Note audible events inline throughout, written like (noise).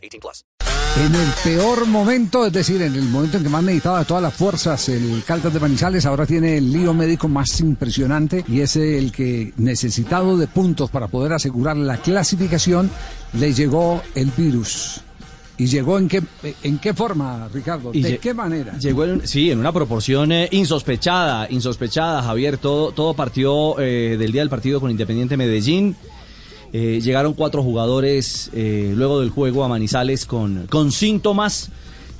18 plus. En el peor momento, es decir, en el momento en que más necesitaba de todas las fuerzas el Caldas de Manizales, ahora tiene el lío médico más impresionante y es el que necesitado de puntos para poder asegurar la clasificación, le llegó el virus. ¿Y llegó en qué, en qué forma, Ricardo? ¿De qué manera? Llegó, en, sí, en una proporción eh, insospechada, insospechada, Javier. Todo, todo partió eh, del día del partido con Independiente Medellín. Eh, llegaron cuatro jugadores luego del juego a Manizales con, con síntomas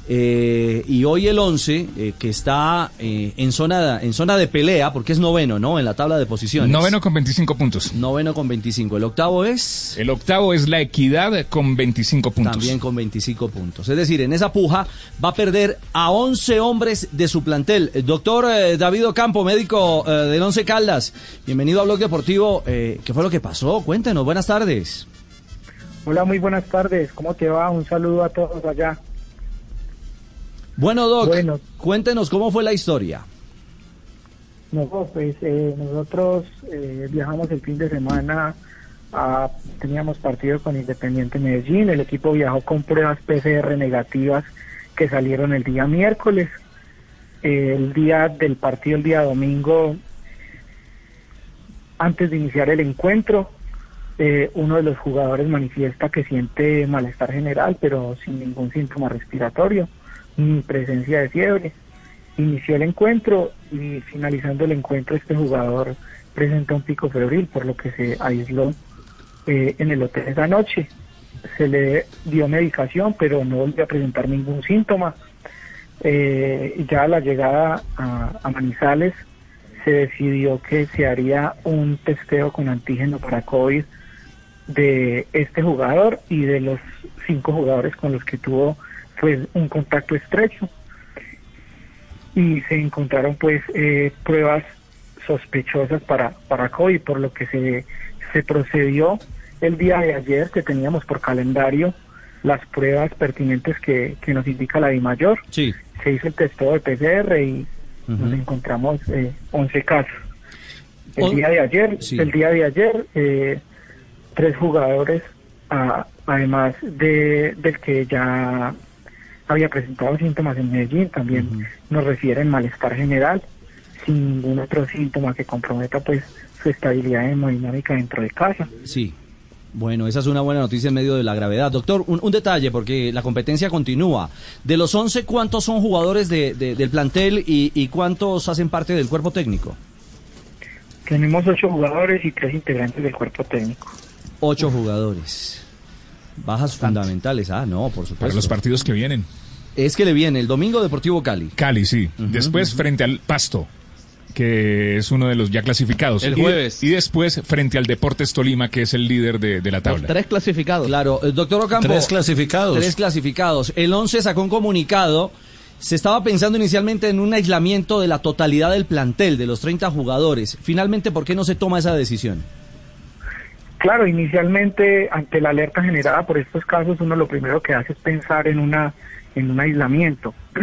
eh, y hoy el 11, eh, que está eh, en, zona, en zona de pelea, porque es noveno, ¿no? En la tabla de posiciones. Noveno con 25 puntos. Noveno con 25. ¿El octavo es? El octavo es la equidad con 25 puntos. También con 25 puntos. Es decir, en esa puja va a perder a 11 hombres de su plantel. Doctor David Ocampo, médico del Once Caldas, bienvenido a Blog Deportivo. ¿Qué fue lo que pasó? Cuéntenos, buenas tardes. Hola, muy buenas tardes. ¿Cómo te va? Un saludo a todos allá. Bueno, Doc, cuéntenos cómo fue la historia. No, pues eh, nosotros eh, viajamos el fin de semana, a, teníamos partido con Independiente Medellín, el equipo viajó con pruebas PCR negativas que salieron el día miércoles. el día del partido, el día domingo, antes de iniciar el encuentro, eh, uno de los jugadores manifiesta que siente malestar general, pero sin ningún síntoma respiratorio presencia de fiebre. Inició el encuentro y finalizando el encuentro este jugador presentó un pico febril, por lo que se aisló eh, en el hotel esa noche. Se le dio medicación, pero no volvió a presentar ningún síntoma. Eh, ya a la llegada a, Manizales se decidió que se haría un testeo con antígeno para COVID de este jugador y de los cinco jugadores con los que tuvo pues un contacto estrecho y se encontraron pues eh, pruebas sospechosas para, para COVID, por lo que se, se procedió el día de ayer que teníamos por calendario las pruebas pertinentes que, que nos indica la DIMAYOR. Sí. Se hizo el testeo de PCR y nos encontramos eh, 11 casos. El día de ayer, el día de ayer, eh, tres jugadores, ah, además de, del que ya había presentado síntomas en Medellín, también nos refieren malestar general, sin ningún otro síntoma que comprometa pues su estabilidad hemodinámica dentro de casa. Sí. Bueno, esa es una buena noticia en medio de la gravedad. Doctor, un, detalle, porque la competencia continúa. De los 11, ¿cuántos son jugadores de, del plantel y, y, cuántos hacen parte del cuerpo técnico? Tenemos ocho jugadores y tres integrantes del cuerpo técnico. Ocho jugadores. Bajas fundamentales, ah, no, por supuesto. Para los partidos que vienen. Es que le viene el domingo Deportivo Cali. Cali, sí. después frente al Pasto, que es uno de los ya clasificados. El jueves. Y, después frente al Deportes Tolima, que es el líder de, la tabla. tres clasificados. Claro, el doctor Ocampo. Tres clasificados. Tres clasificados. El 11 sacó un comunicado. Se estaba pensando inicialmente en un aislamiento de la totalidad del plantel, de los 30 jugadores. Finalmente, ¿por qué no se toma esa decisión? Claro, inicialmente, ante la alerta generada por estos casos, uno lo primero que hace es pensar en una en un aislamiento. (clears throat)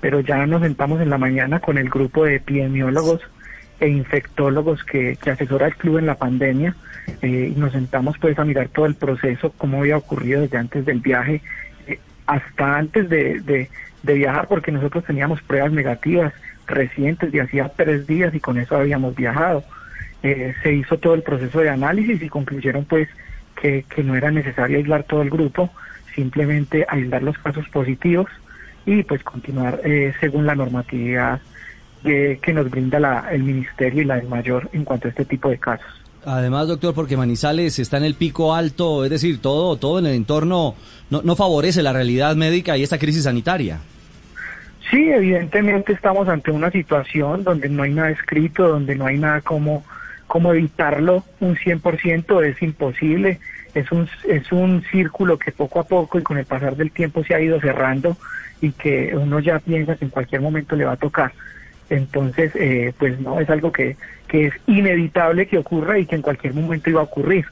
Pero ya nos sentamos en la mañana con el grupo de epidemiólogos e infectólogos que, que asesora el club en la pandemia eh, y nos sentamos pues a mirar todo el proceso, cómo había ocurrido desde antes del viaje eh, hasta antes de, de, viajar, porque nosotros teníamos pruebas negativas recientes de hacía tres días y con eso habíamos viajado. Eh, se hizo todo el proceso de análisis y concluyeron pues que, que no era necesario aislar todo el grupo, simplemente aislar los casos positivos y pues continuar eh, según la normatividad que nos brinda la, el Ministerio y la del Mayor en cuanto a este tipo de casos. Además, doctor, porque Manizales está en el pico alto, es decir, todo, todo en el entorno no, no favorece la realidad médica y esta crisis sanitaria. Sí, evidentemente estamos ante una situación donde no hay nada escrito, donde no hay nada como, como evitarlo un 100%, es imposible es un, es un círculo que poco a poco y con el pasar del tiempo se ha ido cerrando y que uno ya piensa que en cualquier momento le va a tocar. Entonces, eh, pues no, es algo que, que es inevitable que ocurra y que en cualquier momento iba a ocurrir.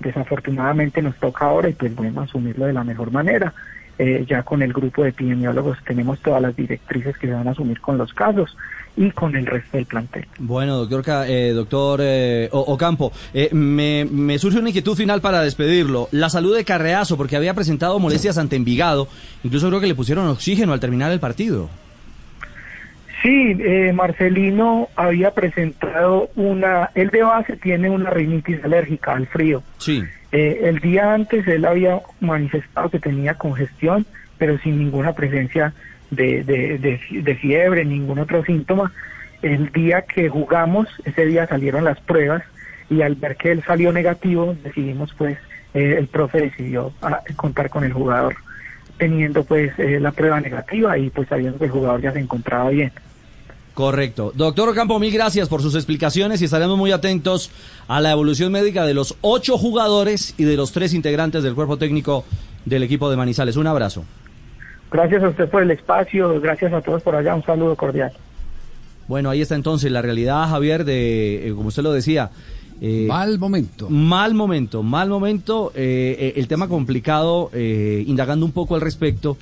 Desafortunadamente nos toca ahora y pues bueno, asumirlo de la mejor manera. Eh, ya con el grupo de epidemiólogos tenemos todas las directrices que se van a asumir con los casos y con el resto del plantel. Bueno, doctor, eh, doctor eh, Ocampo, eh, me, me surge una inquietud final para despedirlo. La salud de Carreazo, porque había presentado molestias ante Envigado, incluso creo que le pusieron oxígeno al terminar el partido. Sí, eh, Marcelino había presentado una, él de base tiene una rinitis alérgica al frío. Sí. Eh, el día antes él había manifestado que tenía congestión, pero sin ninguna presencia de, de, fiebre, ningún otro síntoma. El día que jugamos, ese día salieron las pruebas y al ver que él salió negativo, decidimos pues, eh, el profe decidió ah, contar con el jugador teniendo pues eh, la prueba negativa y pues sabiendo que el jugador ya se encontraba bien. Correcto. Doctor Ocampo, mil gracias por sus explicaciones y estaremos muy atentos a la evolución médica de los ocho jugadores y de los tres integrantes del cuerpo técnico del equipo de Manizales. Un abrazo. Gracias a usted por el espacio, gracias a todos por allá, un saludo cordial. Bueno, ahí está entonces la realidad, Javier, de, eh, como usted lo decía, eh, Mal momento. Mal momento, mal momento. eh, eh, el tema complicado, eh, indagando un poco al respecto,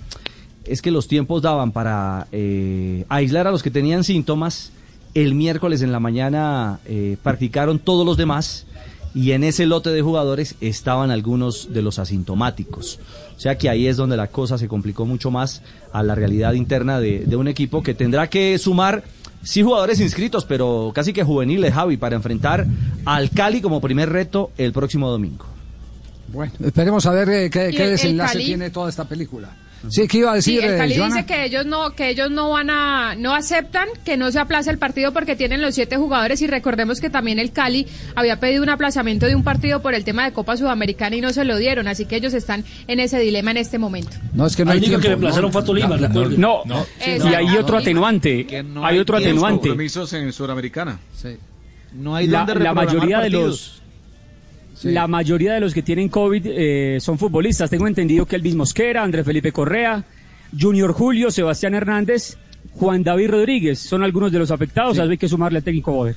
es que los tiempos daban para eh, aislar a los que tenían síntomas. El miércoles en la mañana eh, practicaron todos los demás y en ese lote de jugadores estaban algunos de los asintomáticos. O sea que ahí es donde la cosa se complicó mucho más a la realidad interna de, de un equipo que tendrá que sumar, sí, jugadores inscritos, pero casi que juveniles, Javi, para enfrentar al Cali como primer reto el próximo domingo. Bueno, esperemos a ver eh, qué, desenlace tiene toda esta película. Sí, ¿qué iba a Sí, decir, el eh, Cali dice que ellos no que ellos no van a no aceptan que no se aplace el partido porque tienen los siete jugadores y recordemos que también el Cali había pedido un aplazamiento de un partido por el tema de Copa Sudamericana y no se lo dieron, así que ellos están en ese dilema en este momento. No, es que no hay tiempo. que le aplazaron no, fue a Tolima. No, Eso. y hay otro atenuante. No hay otro atenuante. compromisos en Sudamericana. sí. No hay La, la mayoría de partidos. La mayoría de los que tienen COVID eh, son futbolistas. Tengo entendido que Elvis Mosquera, Andrés Felipe Correa, Junior Julio, Sebastián Hernández, Juan David Rodríguez son algunos de los afectados. Así que hay que sumarle al técnico Boder.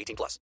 18 plus.